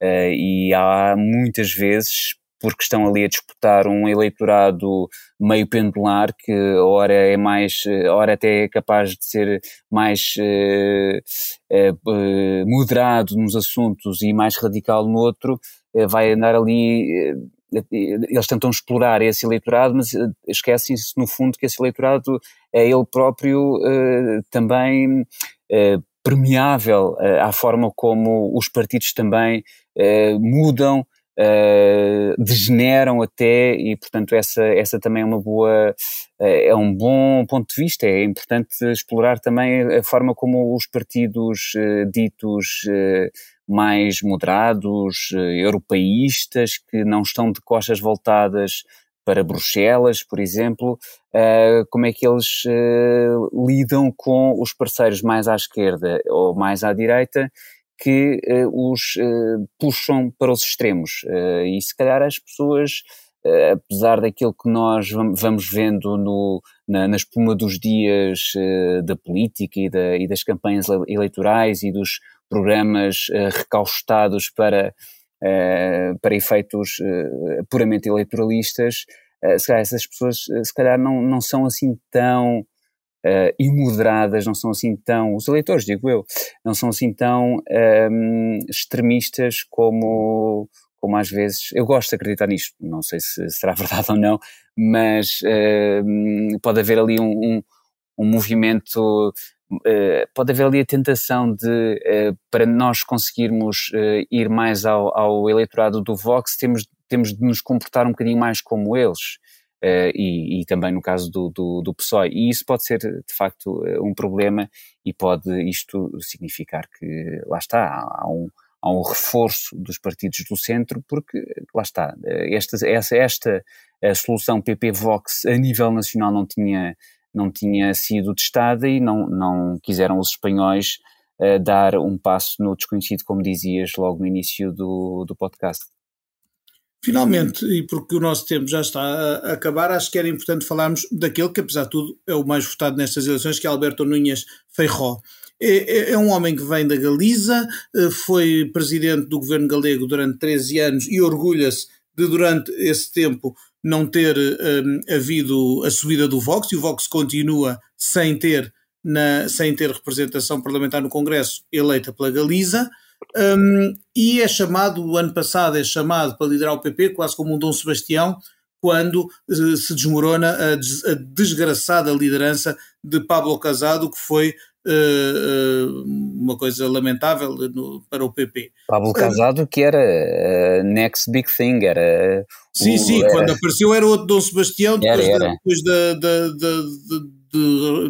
Uh, e há muitas vezes, porque estão ali a disputar um eleitorado meio pendular, que a hora é mais, a hora até é capaz de ser mais uh, uh, moderado nos assuntos e mais radical no outro, vai andar ali eles tentam explorar esse eleitorado, mas esquecem-se no fundo que esse eleitorado é ele próprio também permeável à forma como os partidos também mudam, uh, degeneram até, e portanto essa, essa também é uma boa, é um bom ponto de vista. É importante explorar também a forma como os partidos ditos mais moderados, europeístas, que não estão de costas voltadas para Bruxelas, por exemplo, uh, como é que eles uh, lidam com os parceiros mais à esquerda ou mais à direita que uh, os puxam para os extremos. e se calhar as pessoas, apesar daquilo que nós vamos vendo no, na, na espuma dos dias da política e, da, e, das campanhas eleitorais e dos programas recaustados para uh, para efeitos uh, puramente eleitoralistas, uh, se calhar essas pessoas se calhar não, não são assim tão imoderadas, não são assim tão, os eleitores digo eu, não são assim tão um, ehm, extremistas como, como às vezes, eu gosto de acreditar nisto, não sei se será verdade ou não, mas uh, pode haver ali um, um, um movimento Uh, pode haver ali a tentação de, uh, para nós conseguirmos uh, ir mais ao, ao, eleitorado do Vox, temos, temos de nos comportar um bocadinho mais como eles. E, e, também no caso do, do, do PSOE. E isso pode ser, de facto, um problema e pode isto significar que, lá está, há, há um, há um reforço dos partidos do centro, porque, lá está, esta, essa, esta a solução PP-Vox a nível nacional não tinha não tinha sido testada e não, não quiseram os espanhóis uh, dar um passo no desconhecido, como dizias logo no início do, do podcast. Finalmente, e porque o nosso tempo já está a acabar, acho que era importante falarmos daquele que, apesar de tudo, é o mais votado nestas eleições, que é Alberto Núñez Feijó. É, é, é, um homem que vem da Galiza, eh, foi presidente do governo galego durante 13 anos e orgulha-se de, durante esse tempo, não ter um, havido a subida do Vox e o Vox continua sem ter, na, sem ter representação parlamentar no Congresso eleita pela Galiza. Um, e é chamado, o ano passado é chamado para liderar o PP, quase como um Dom Sebastião, quando uh, se desmorona a, des a, desgraçada liderança de Pablo Casado, que foi uh, uma coisa lamentável no, para o PP. Pablo Casado, que era next big thing, era. Sim, o, sim, era... quando apareceu era outro Dom Sebastião, depois, era, era. depois da, da, da,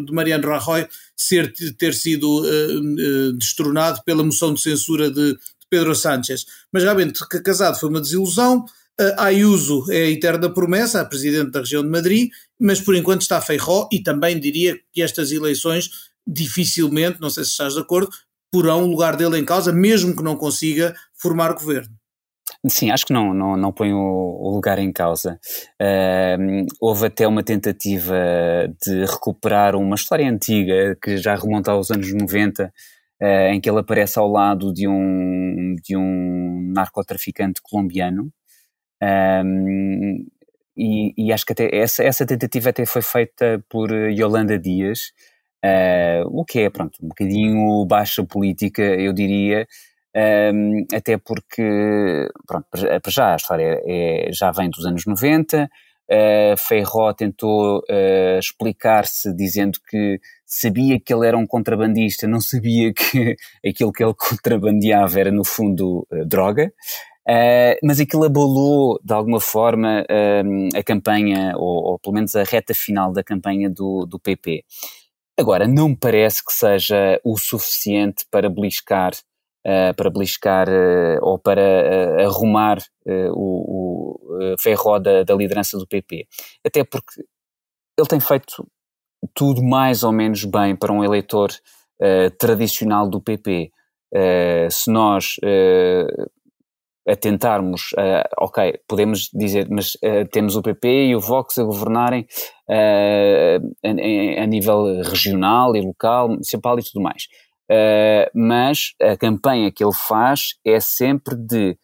de, Mariano Rajoy ser, ter sido uh, uh, destronado pela moção de censura de, de Pedro Sánchez. Mas realmente, casado foi uma desilusão. Uh, Ayuso é a eterna promessa, a presidente da região de Madrid, mas por enquanto está Feijó e também diria que estas eleições dificilmente, não sei se estás de acordo, porão o lugar dele em causa, mesmo que não consiga formar governo. Sim, acho que não, não, não põe o, lugar em causa. Uh, houve até uma tentativa de recuperar uma história antiga que já remonta aos anos 90, uh, eh, em que ele aparece ao lado de um, de um narcotraficante colombiano. E, e, acho que até essa, essa tentativa até foi feita por Yolanda Dias, uh, o que é, pronto, um bocadinho baixa política, eu diria, um, até porque, pronto, para já a história é, já vem dos anos 90, uh, Feijó tentou uh, explicar-se dizendo que sabia que ele era um contrabandista, não sabia que aquilo que ele contrabandeava era no fundo uh, droga, Uh, mas aquilo abalou de alguma forma uh, a campanha, ou, ou, pelo menos a reta final da campanha do, do PP. Agora, não me parece que seja o suficiente para beliscar uh, para beliscar uh, ou para uh, arrumar o, o ferro da, da liderança do PP. Até porque ele tem feito tudo mais ou menos bem para um eleitor tradicional do PP. se nós atentarmos, uh, ok, podemos dizer, mas uh, temos o PP e o Vox a governarem uh, a, a, nível regional e local, municipal e tudo mais. Uh, mas a campanha que ele faz é sempre de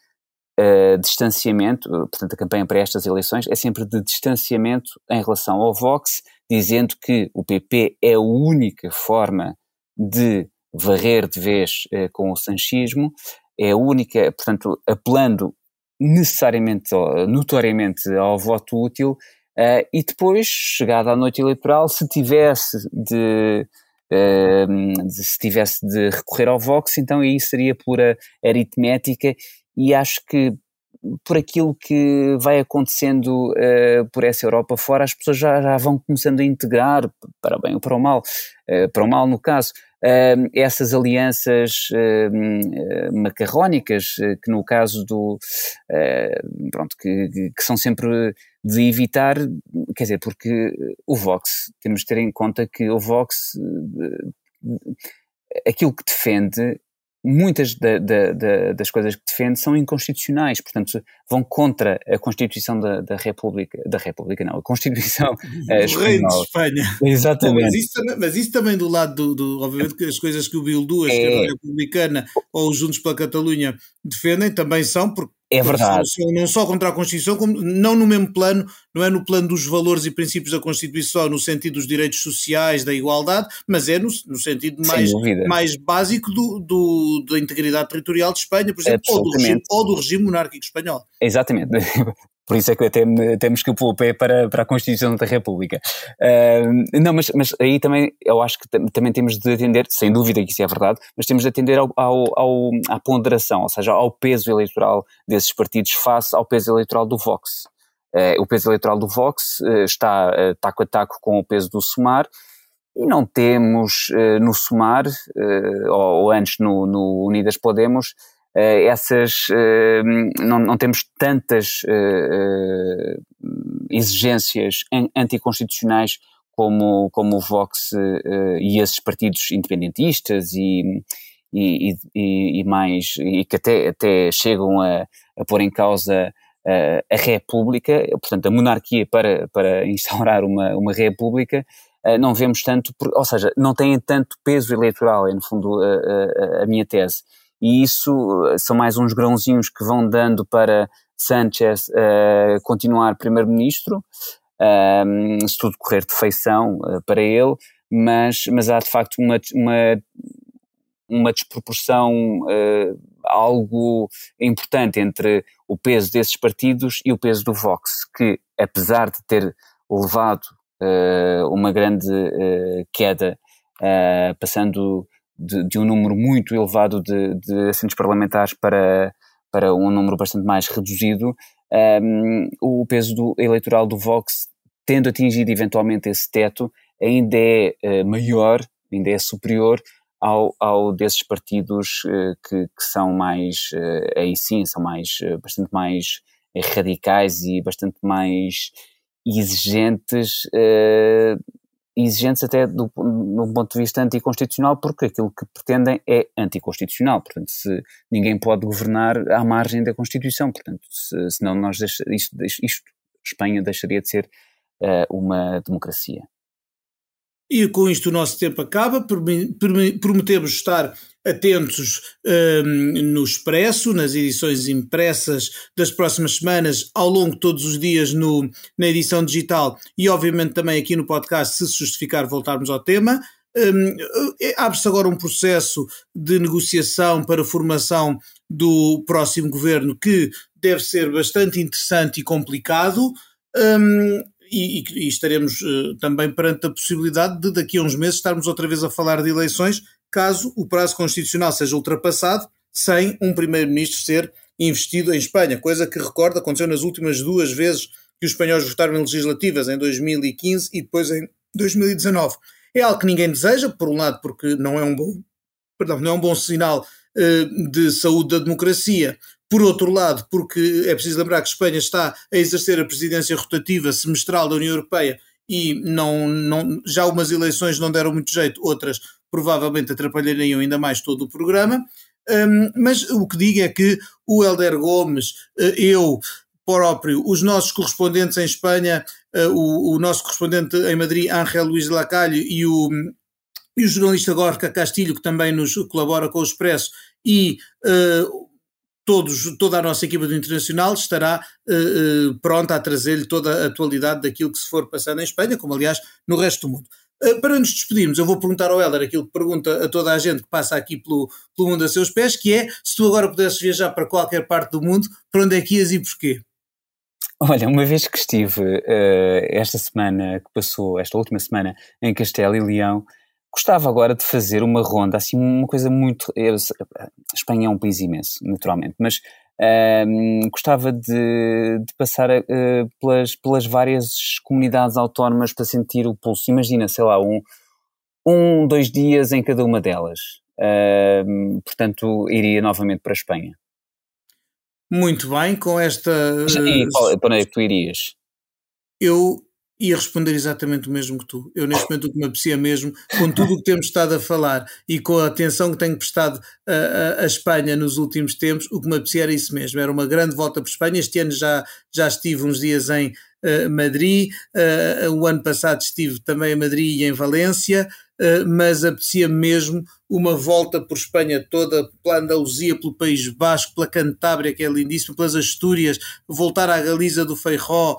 uh, distanciamento, portanto, a campanha para estas eleições é sempre de distanciamento em relação ao Vox, dizendo que o PP é a única forma de varrer de vez uh, com o sanchismo, é a única, portanto, apelando necessariamente, notoriamente ao voto útil, e depois, chegada à noite eleitoral, se tivesse de Uh, se tivesse de recorrer ao Vox, então aí seria pura aritmética. E acho que por aquilo que vai acontecendo uh, por essa Europa fora, as pessoas já, já, vão começando a integrar, para bem ou para o mal, uh, para o mal no caso, uh, essas alianças macarrónicas, que no caso do, pronto, que, que, são sempre de evitar, quer dizer, porque o Vox, temos de ter em conta que o Vox, aquilo que defende muitas da, da, da, das coisas que defende são inconstitucionais, portanto vão contra a Constituição da, da República, da República não, a Constituição do uh, Reino de Espanha. Exatamente. mas, isso também, mas, isso também, do lado do, do obviamente que as coisas que o Bildu, a esquerda é... republicana ou os Juntos pela Catalunha defendem também são porque é verdade. Não só contra a Constituição, como não no mesmo plano, não é no plano dos valores e princípios da Constituição, no sentido dos direitos sociais, da igualdade, mas é no, no sentido mais, mais básico do, do, da integridade territorial de Espanha, por exemplo, ou do, regime, ou do regime monárquico espanhol. Exatamente. Por isso é que até temos que o pé para, para a Constituição da República. Uh, não, mas, mas aí também eu acho que também temos de atender, sem dúvida que isso é verdade, mas temos de atender ao, ao, ao, à ponderação, ou seja, ao peso eleitoral desses partidos face ao peso eleitoral do Vox. Uh, o peso eleitoral do Vox uh, está uh, taco a taco com o peso do Sumar e não temos no Sumar, ou, ou, antes no, no Unidas Podemos, essas eh, não, não, temos tantas eh, exigências anticonstitucionais como, como o Vox e esses partidos independentistas e, e, e, e, mais e que até, até chegam a, a pôr em causa a, a República, portanto a monarquia para, para instaurar uma, uma República, não vemos tanto, ou seja, não têm tanto peso eleitoral, é no fundo a, a, a minha tese e isso eh, são mais uns grãozinhos que vão dando para Sanchez uh, continuar primeiro-ministro, um, se tudo correr de feição uh, para ele, mas, mas há de facto uma, uma, uma desproporção uh, algo importante entre o peso desses partidos e o peso do Vox, que apesar de ter levado uma grande queda, passando de, de, um número muito elevado de, de, assentos parlamentares para, para um número bastante mais reduzido, um, ehm, o peso do, eleitoral do Vox, tendo atingido eventualmente esse teto, ainda é maior, ainda é superior ao, ao desses partidos uh, que, que, são mais, uh, aí sim, são mais, uh, bastante mais radicais e bastante mais exigentes, exigentes até do, do ponto de vista anticonstitucional, porque aquilo que pretendem é anticonstitucional, portanto, se ninguém pode governar à margem da Constituição, portanto, se, senão nós deixa, isto, isto, Espanha deixaria de ser uma democracia. E com isto o nosso tempo acaba. Prometemos estar atentos um, no Expresso, nas edições impressas das próximas semanas, ao longo de todos os dias no, na edição digital e, obviamente, também aqui no podcast, se justificar, voltarmos ao tema. Um, é, Abre-se agora um processo de negociação para a formação do próximo governo que deve ser bastante interessante e complicado. Um, e, e, estaremos uh, também perante a possibilidade de daqui a uns meses estarmos outra vez a falar de eleições, caso o prazo constitucional seja ultrapassado, sem um primeiro-ministro ser investido em Espanha, coisa que recorda aconteceu nas últimas duas vezes que os espanhóis votaram em legislativas, em 2015 e depois em 2019. É algo que ninguém deseja, por um lado porque não é um bom, perdão, não é um bom sinal de saúde da democracia, por outro lado, porque é preciso lembrar que Espanha está a exercer a presidência rotativa semestral da União Europeia e não, não, já umas eleições não deram muito jeito, outras provavelmente atrapalhariam ainda mais todo o programa. Um, mas o que digo é que o Helder Gomes, eh, eu próprio, os nossos correspondentes em Espanha, eh, o, o nosso correspondente em Madrid, Ángel Luís Lacalle, e o, e o jornalista Gorka Castilho, que também nos colabora com o Expresso, e uh, todos, toda a nossa equipa do Internacional estará uh, uh, pronta a trazer-lhe toda a atualidade daquilo que se for passando em Espanha, como aliás no resto do mundo. Para nos despedirmos, eu vou perguntar ao Helder aquilo que pergunta a toda a gente que passa aqui pelo, pelo mundo a seus pés, que é, se tu agora pudesses viajar para qualquer parte do mundo, para onde é que ias e porquê? Olha, uma vez que estive esta semana que passou, esta última semana, em Castelo e Leão, Gostava agora de fazer uma ronda, assim, uma coisa muito. Eu, a Espanha é um país imenso, naturalmente, mas um, gostava de, de passar uh, pelas, pelas várias comunidades autónomas para sentir o pulso. Imagina, sei lá, um, um dois dias em cada uma delas. Uh, portanto, iria novamente para a Espanha. Muito bem, com esta. E para onde é que tu irias? Eu ia responder exatamente o mesmo que tu. Eu, neste momento, o que me aprecia mesmo, com tudo o que temos estado a falar e com a atenção que tenho prestado a, Espanha nos últimos tempos, o que me aprecia era isso mesmo. Era uma grande volta para Espanha. Este ano já, já estive uns dias em uh, Madrid, uh, o ano passado estive também em Madrid e em Valência. Uh, mas aprecia mesmo uma volta por Espanha toda, pela Andaluzia, pelo País Basco, pela Cantábria, que é lindíssimo, pelas Astúrias, voltar à Galiza do Feijó,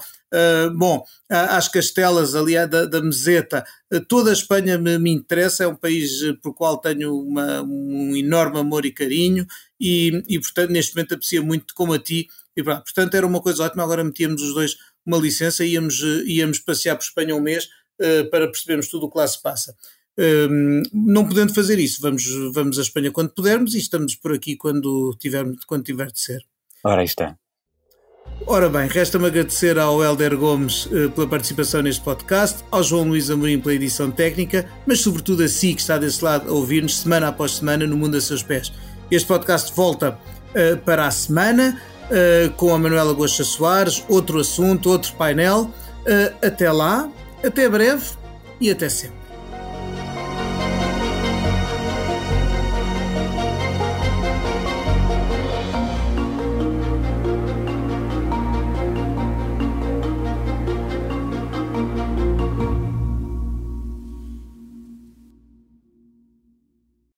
bom, às Castelas, ali da, da Meseta, uh, toda a Espanha me, me, interessa, é um país uh, por qual tenho uma, um enorme amor e carinho e, e, portanto, neste momento aprecio muito como a ti. E, portanto, era uma coisa ótima. Agora metíamos os dois uma licença e íamos, íamos passear por Espanha um mês para percebermos tudo o que lá se passa. não podendo fazer isso, vamos, vamos à Espanha quando pudermos e estamos por aqui quando tiver, quando tiver de ser. Ora, está. Ora bem, resta-me agradecer ao Helder Gomes uh, pela participação neste podcast, ao João Luís Amorim pela edição técnica, mas sobretudo a si que está desse lado a ouvir-nos semana após semana no Mundo a Seus Pés. Este podcast volta uh, para a semana uh, com a Manuela Gosta Soares, outro assunto, outro painel. até lá, até breve e até sempre.